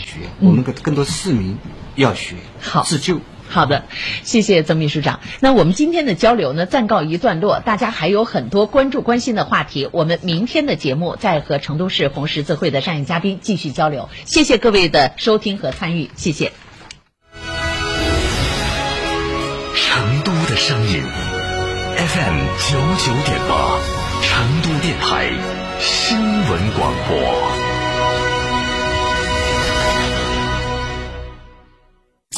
学，我们更更多市民要学，好自救。好的，谢谢曾秘书长。那我们今天的交流呢，暂告一段落。大家还有很多关注关心的话题，我们明天的节目再和成都市红十字会的上一嘉宾继续交流。谢谢各位的收听和参与，谢谢。成都的声音，FM 九九点八，成都电台新闻广播。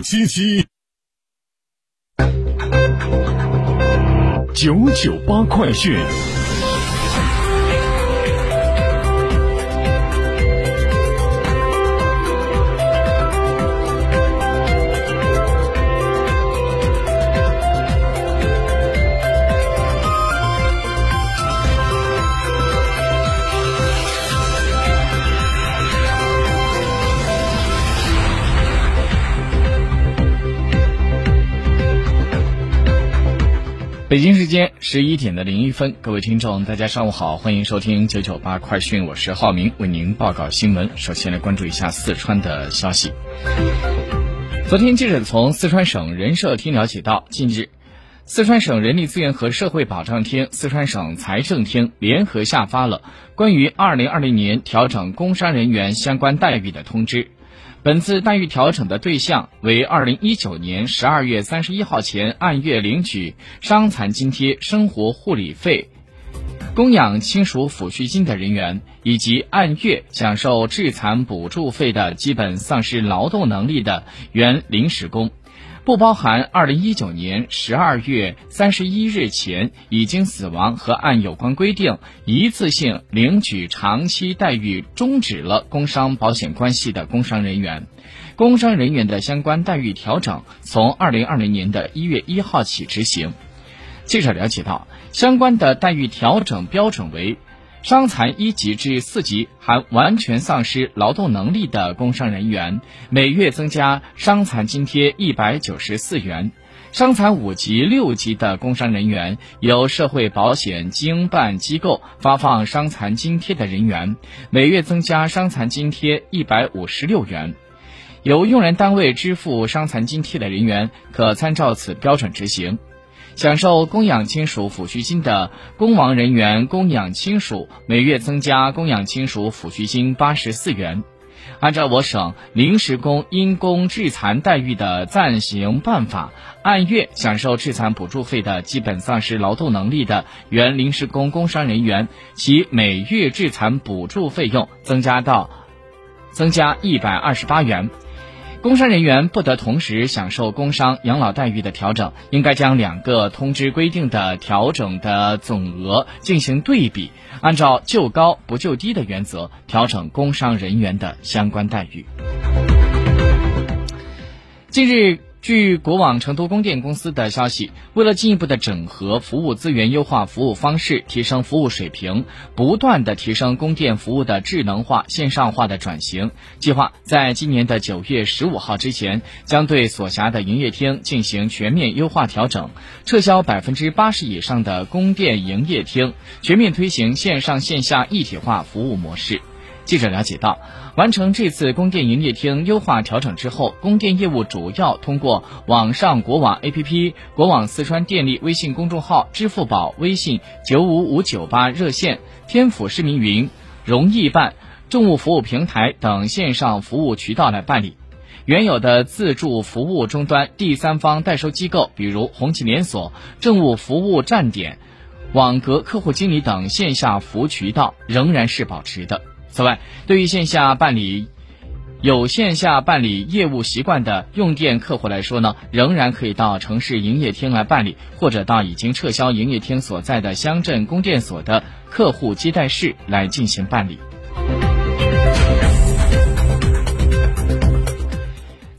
七七九九八快讯。北京时间十一点的零一分，各位听众，大家上午好，欢迎收听九九八快讯，我是浩明，为您报告新闻。首先来关注一下四川的消息。昨天，记者从四川省人社厅了解到，近日，四川省人力资源和社会保障厅、四川省财政厅联合下发了关于二零二零年调整工伤人员相关待遇的通知。本次待遇调整的对象为二零一九年十二月三十一号前按月领取伤残津贴、生活护理费、供养亲属抚恤金的人员，以及按月享受致残补助费的基本丧失劳动能力的原临时工。不包含二零一九年十二月三十一日前已经死亡和按有关规定一次性领取长期待遇终止了工伤保险关系的工伤人员，工伤人员的相关待遇调整从二零二零年的一月一号起执行。记者了解到，相关的待遇调整标准为。伤残一级至四级含完全丧失劳动能力的工伤人员，每月增加伤残津贴一百九十四元；伤残五级、六级的工伤人员，由社会保险经办机构发放伤残津贴的人员，每月增加伤残津贴一百五十六元；由用人单位支付伤残津贴的人员，可参照此标准执行。享受供养亲属抚恤金的工亡人员供养亲属每月增加供养亲属抚恤金八十四元。按照我省临时工因公致残待遇的暂行办法，按月享受致残补助费的基本丧失劳动能力的原临时工工伤人员，其每月致残补助费用增加到增加一百二十八元。工伤人员不得同时享受工伤养老待遇的调整，应该将两个通知规定的调整的总额进行对比，按照就高不就低的原则调整工伤人员的相关待遇。近日。据国网成都供电公司的消息，为了进一步的整合服务资源、优化服务方式、提升服务水平，不断的提升供电服务的智能化、线上化的转型，计划在今年的九月十五号之前，将对所辖的营业厅进行全面优化调整，撤销百分之八十以上的供电营业厅，全面推行线上线下一体化服务模式。记者了解到，完成这次供电营业厅优化调整之后，供电业务主要通过网上国网 APP、国网四川电力微信公众号、支付宝、微信九五五九八热线、天府市民云、容易办、政务服务平台等线上服务渠道来办理。原有的自助服务终端、第三方代收机构，比如红旗连锁、政务服务站点、网格客户经理等线下服务渠道仍然是保持的。此外，对于线下办理有线下办理业务习惯的用电客户来说呢，仍然可以到城市营业厅来办理，或者到已经撤销营业厅所在的乡镇供电所的客户接待室来进行办理。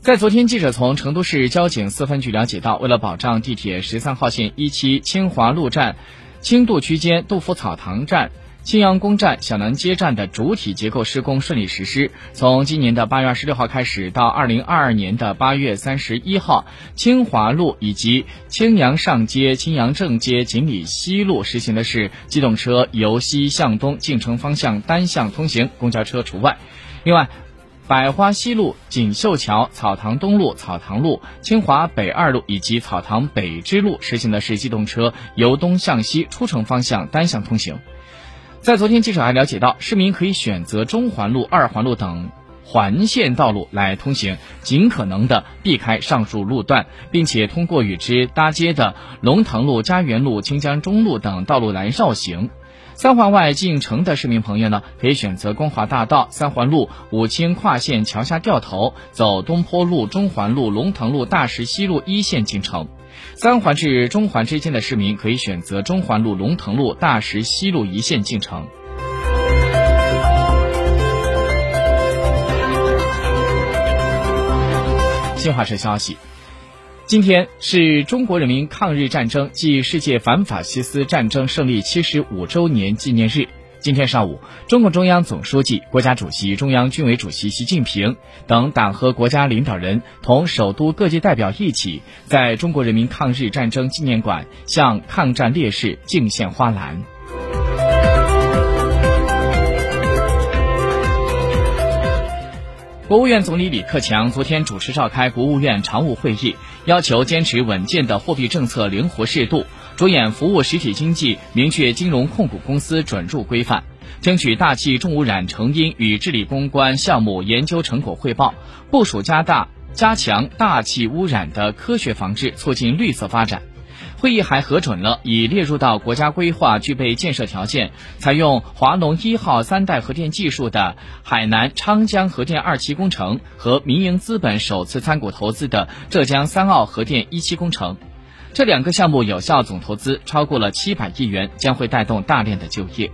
在昨天，记者从成都市交警四分局了解到，为了保障地铁十三号线一期清华路站、轻度区间、杜甫草堂站。青阳宫站、小南街站的主体结构施工顺利实施。从今年的八月二十六号开始，到二零二二年的八月三十一号，清华路以及青阳上街、青阳正街、锦里西路实行的是机动车由西向东进城方向单向通行，公交车除外。另外，百花西路、锦绣桥、草堂东路、草堂路、清华北二路以及草堂北支路实行的是机动车由东向西出城方向单向通行。在昨天，记者还了解到，市民可以选择中环路、二环路等环线道路来通行，尽可能的避开上述路段，并且通过与之搭接的龙腾路、家园路、清江中路等道路来绕行。三环外进城的市民朋友呢，可以选择光华大道、三环路、武清跨线桥下掉头，走东坡路、中环路、龙腾路、大石西路一线进城。三环至中环之间的市民可以选择中环路、龙腾路、大石西路一线进城。新华社消息，今天是中国人民抗日战争暨世界反法西斯战争胜利七十五周年纪念日。今天上午，中共中央总书记、国家主席、中央军委主席习近平等党和国家领导人同首都各界代表一起，在中国人民抗日战争纪念馆向抗战烈士敬献花篮。国务院总理李克强昨天主持召开国务院常务会议，要求坚持稳健的货币政策灵活适度。着眼服务实体经济，明确金融控股公司准入规范，争取大气重污染成因与治理攻关项目研究成果汇报，部署加大加强大气污染的科学防治，促进绿色发展。会议还核准了已列入到国家规划、具备建设条件、采用华龙一号三代核电技术的海南昌江核电二期工程和民营资本首次参股投资的浙江三澳核电一期工程。这两个项目有效总投资超过了七百亿元，将会带动大量的就业。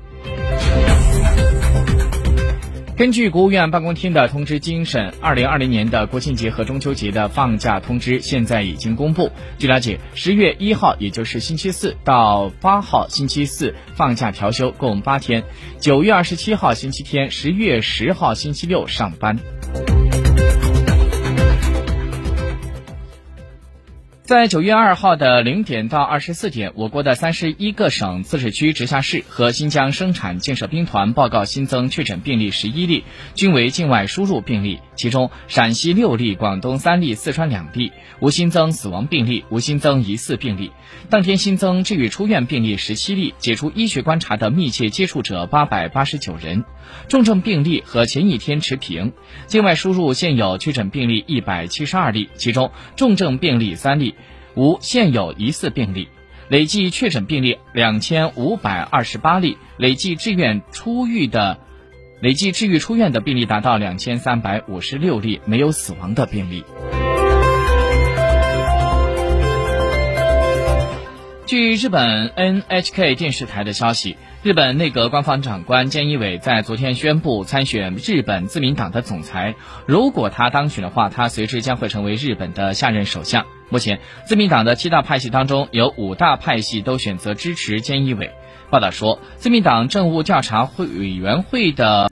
根据国务院办公厅的通知精神，二零二零年的国庆节和中秋节的放假通知现在已经公布。据了解，十月一号，也就是星期四到八号星期四放假调休共八天；九月二十七号星期天，十月十号星期六上班。在九月二号的零点到二十四点，我国的三十一个省、自治区、直辖市和新疆生产建设兵团报告新增确诊病例十一例，均为境外输入病例。其中，陕西六例，广东三例，四川两例，无新增死亡病例，无新增疑似病例。当天新增治愈出院病例十七例，解除医学观察的密切接触者八百八十九人，重症病例和前一天持平。境外输入现有确诊病例一百七十二例，其中重症病例三例。无现有疑似病例，累计确诊病例两千五百二十八例，累计治院出狱的，累计治愈出院的病例达到两千三百五十六例，没有死亡的病例。据日本 NHK 电视台的消息，日本内阁官方长官菅义伟在昨天宣布参选日本自民党的总裁。如果他当选的话，他随之将会成为日本的下任首相。目前，自民党的七大派系当中，有五大派系都选择支持菅义伟。报道说，自民党政务调查会委员会的。